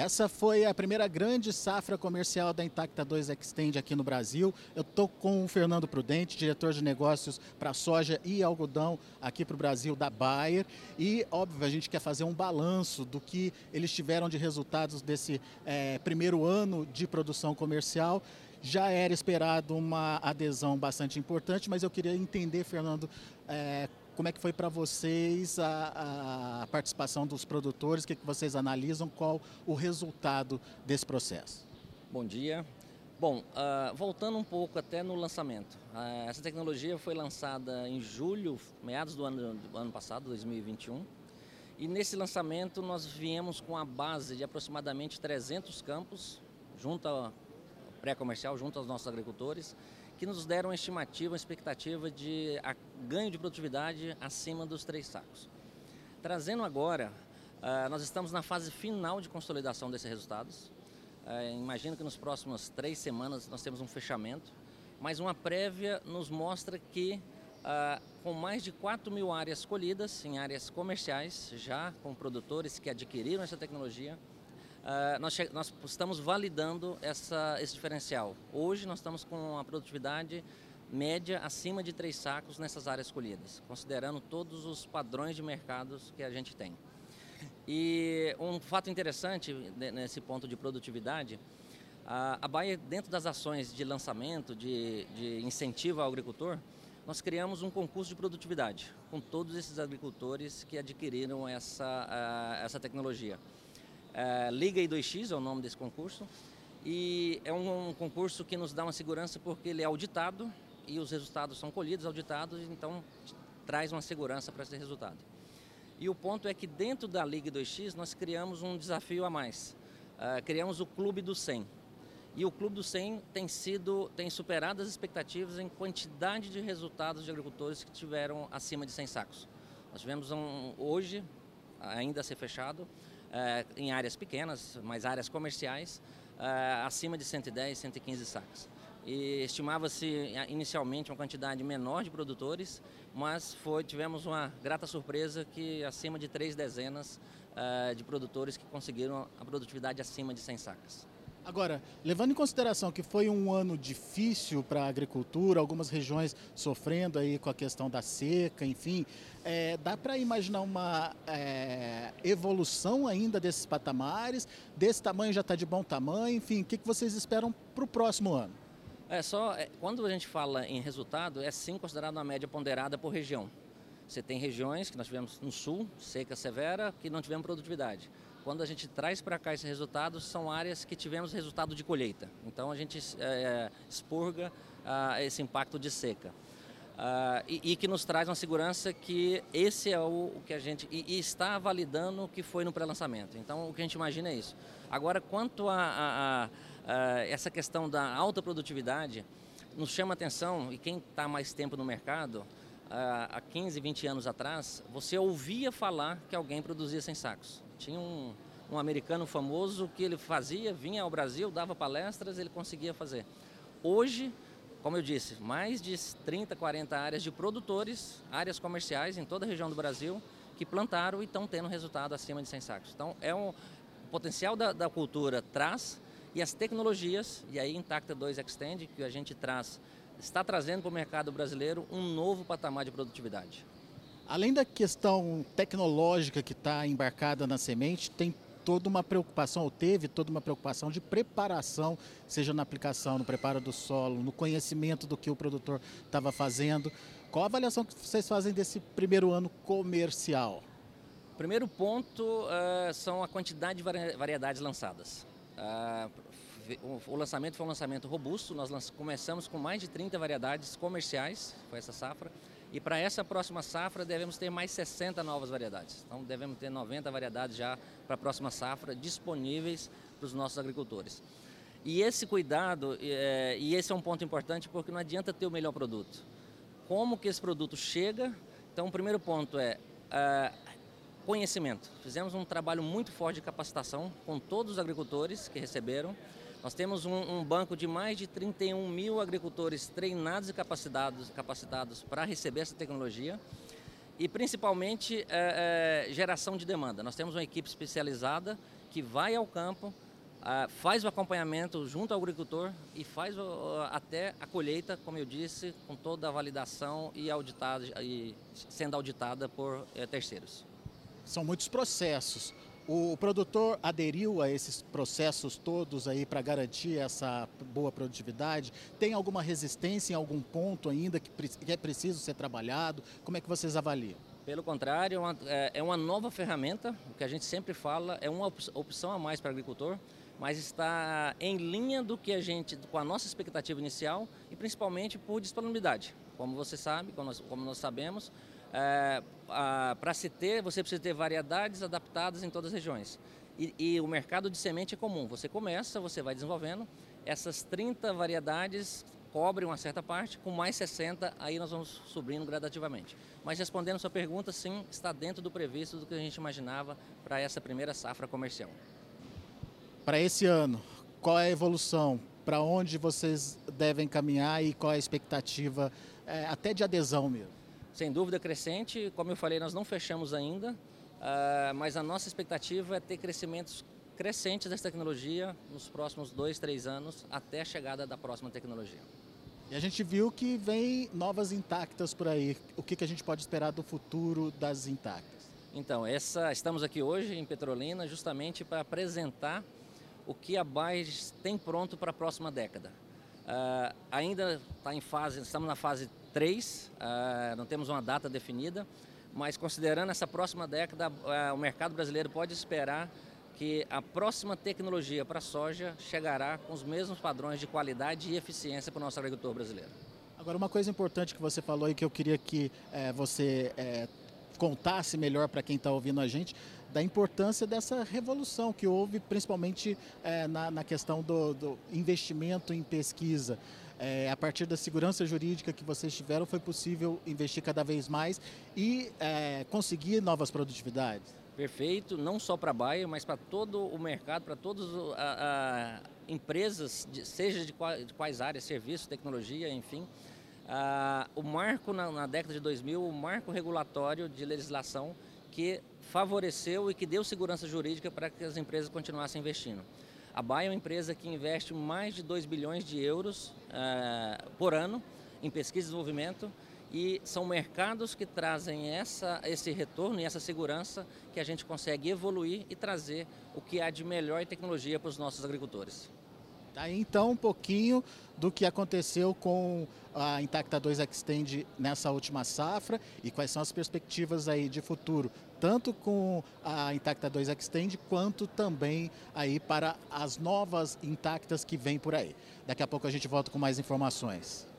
essa foi a primeira grande safra comercial da Intacta 2 Extend aqui no Brasil. Eu estou com o Fernando Prudente, diretor de negócios para soja e algodão aqui para o Brasil da Bayer. E, óbvio, a gente quer fazer um balanço do que eles tiveram de resultados desse é, primeiro ano de produção comercial. Já era esperado uma adesão bastante importante, mas eu queria entender, Fernando, é, como é que foi para vocês a, a, participação dos produtores? O que, que vocês analisam? Qual o resultado desse processo? Bom dia. Bom, uh, voltando um pouco até no lançamento. Uh, essa tecnologia foi lançada em julho, meados do ano, do ano passado, 2021. E nesse lançamento nós viemos com a base de aproximadamente 300 campos, junto ao pré-comercial, junto aos nossos agricultores, que nos deram uma estimativa, uma expectativa de ganho de produtividade acima dos três sacos. Trazendo agora, uh, nós estamos na fase final de consolidação desses resultados. Uh, imagino que nos próximas três semanas nós temos um fechamento, mas uma prévia nos mostra que uh, com mais de 4 mil áreas colhidas em áreas comerciais, já com produtores que adquiriram essa tecnologia, Uh, nós, nós, estamos validando essa, esse diferencial. Hoje nós estamos com uma produtividade média acima de três sacos nessas áreas colhidas, considerando todos os padrões de mercados que a gente tem. E um fato interessante nesse ponto de produtividade, a, Baia, dentro das ações de lançamento, de, de incentivo ao agricultor, nós criamos um concurso de produtividade com todos esses agricultores que adquiriram essa, essa tecnologia. É, Liga I2X é o nome desse concurso. E é um, um, concurso que nos dá uma segurança porque ele é auditado e os resultados são colhidos, auditados, então traz uma segurança para esse resultado. E o ponto é que dentro da Liga 2X nós criamos um desafio a mais. Uh, criamos o Clube do 100. E o Clube do 100 tem sido, tem superado as expectativas em quantidade de resultados de agricultores que tiveram acima de 100 sacos. Nós tivemos um, hoje, ainda a ser fechado, em áreas pequenas, mas áreas comerciais, é, acima de 110, 115 sacos. E estimava-se inicialmente uma quantidade menor de produtores, mas foi, tivemos uma grata surpresa que acima de três dezenas de produtores que conseguiram a produtividade acima de 100 sacas. Agora, levando em consideração que foi um ano difícil para a agricultura, algumas regiões sofrendo aí com a questão da seca, enfim, é, dá para imaginar uma é, evolução ainda desses patamares? Desse tamanho já está de bom tamanho? Enfim, o que, que vocês esperam para o próximo ano? É só é, quando a gente fala em resultado, é sim considerado uma média ponderada por região. Você tem regiões que nós tivemos no sul, seca severa, que não tivemos produtividade. Quando a gente traz para cá esse resultado, são áreas que tivemos resultado de colheita. Então a gente é, expurga ah, esse impacto de seca. Ah, e, e, que nos traz uma segurança que esse é o, o que a gente. E, e, está validando o que foi no pré-lançamento. Então o que a gente imagina é isso. Agora, quanto a, a, a, a essa questão da alta produtividade, nos chama atenção, e quem está mais tempo no mercado, há 15, 20 anos atrás, você ouvia falar que alguém produzia sem sacos. Tinha um, um americano famoso que ele fazia, vinha ao Brasil, dava palestras, ele conseguia fazer. Hoje, como eu disse, mais de 30, 40 áreas de produtores, áreas comerciais em toda a região do Brasil, que plantaram e estão tendo resultado acima de 100 sacos. Então, é um o potencial da, da cultura traz e as tecnologias, e aí Intacta 2 Extend, que a gente traz, está trazendo para o mercado brasileiro um novo patamar de produtividade. Além da questão tecnológica que está embarcada na semente, tem toda uma preocupação, ou teve toda uma preocupação de preparação, seja na aplicação, no preparo do solo, no conhecimento do que o produtor estava fazendo. Qual a avaliação que vocês fazem desse primeiro ano comercial? Primeiro ponto uh, são a quantidade de variedades lançadas. Uh, o lançamento foi um lançamento robusto, nós começamos com mais de 30 variedades comerciais, foi essa safra, e para essa próxima safra devemos ter mais 60 novas variedades. Então devemos ter 90 variedades já para a próxima safra disponíveis para os nossos agricultores. E esse cuidado, é, e esse é um ponto importante porque não adianta ter o melhor produto. Como que esse produto chega? Então o primeiro ponto é uh, conhecimento. Fizemos um trabalho muito forte de capacitação com todos os agricultores que receberam nós temos um, um, banco de mais de 31 mil agricultores treinados e capacitados, capacitados para receber essa tecnologia e principalmente é, é, geração de demanda. Nós temos uma equipe especializada que vai ao campo, ah, faz o acompanhamento junto ao agricultor e faz até a colheita, como eu disse, com toda a validação e, auditada, e sendo auditada por eh, terceiros. São muitos processos. O produtor aderiu a esses processos todos aí para garantir essa boa produtividade? Tem alguma resistência em algum ponto ainda que é preciso ser trabalhado? Como é que vocês avaliam? Pelo contrário, é uma, é, é nova ferramenta, o que a gente sempre fala, é uma opção a mais para o agricultor, mas está em linha do que a gente, com a nossa expectativa inicial e principalmente por disponibilidade. Como você sabe, como nós sabemos, é, para se ter, você precisa ter variedades adaptadas em todas as regiões. E, e, o mercado de semente é comum. Você começa, você vai desenvolvendo. Essas 30 variedades cobrem uma certa parte, com mais 60, aí nós vamos subindo gradativamente. Mas respondendo sua pergunta, sim, está dentro do previsto do que a gente imaginava para essa primeira safra comercial. Para esse ano, qual é a evolução? Para onde vocês devem caminhar e qual é a expectativa, é, até de adesão mesmo? Sem dúvida crescente. Como eu falei, nós não fechamos ainda, uh, mas a nossa expectativa é ter crescimentos crescentes dessa tecnologia nos próximos dois, três anos, até a chegada da próxima tecnologia. E a gente viu que vem novas intactas por aí. O que, que a gente pode esperar do futuro das intactas? Então, essa, estamos aqui hoje em Petrolina justamente para apresentar o que a Bayer tem pronto para a próxima década. Uh, ainda está em fase, estamos na fase 3, uh, não temos uma data definida, mas considerando essa próxima década, uh, o mercado brasileiro pode esperar que a próxima tecnologia para a soja chegará com os mesmos padrões de qualidade e eficiência para o nosso agricultor brasileiro. Agora, uma coisa importante que você falou e que eu queria que é, você é, contasse melhor para quem está ouvindo a gente, da importância dessa revolução que houve, principalmente é, na, na, questão do, do investimento em pesquisa. É, a partir da segurança jurídica que vocês tiveram, foi possível investir cada vez mais e é, conseguir novas produtividades? Perfeito, não só para a Baia, mas para todo o mercado, para todas as empresas, de, seja de, de, quais áreas, serviços, tecnologia, enfim. Ah, o marco na, na, década de 2000, o marco regulatório de legislação que favoreceu e que deu segurança jurídica para que as empresas continuassem investindo. A Baia é uma empresa que investe mais de 2 bilhões de euros uh, por ano em pesquisa e desenvolvimento e são mercados que trazem essa, esse retorno e essa segurança que a gente consegue evoluir e trazer o que há de melhor em tecnologia para os nossos agricultores. Tá aí então um pouquinho do que aconteceu com a Intacta 2 Extend nessa última safra e quais são as perspectivas aí de futuro, tanto com a Intacta 2 Extend quanto também aí para as novas Intactas que vêm por aí. Daqui a pouco a gente volta com mais informações.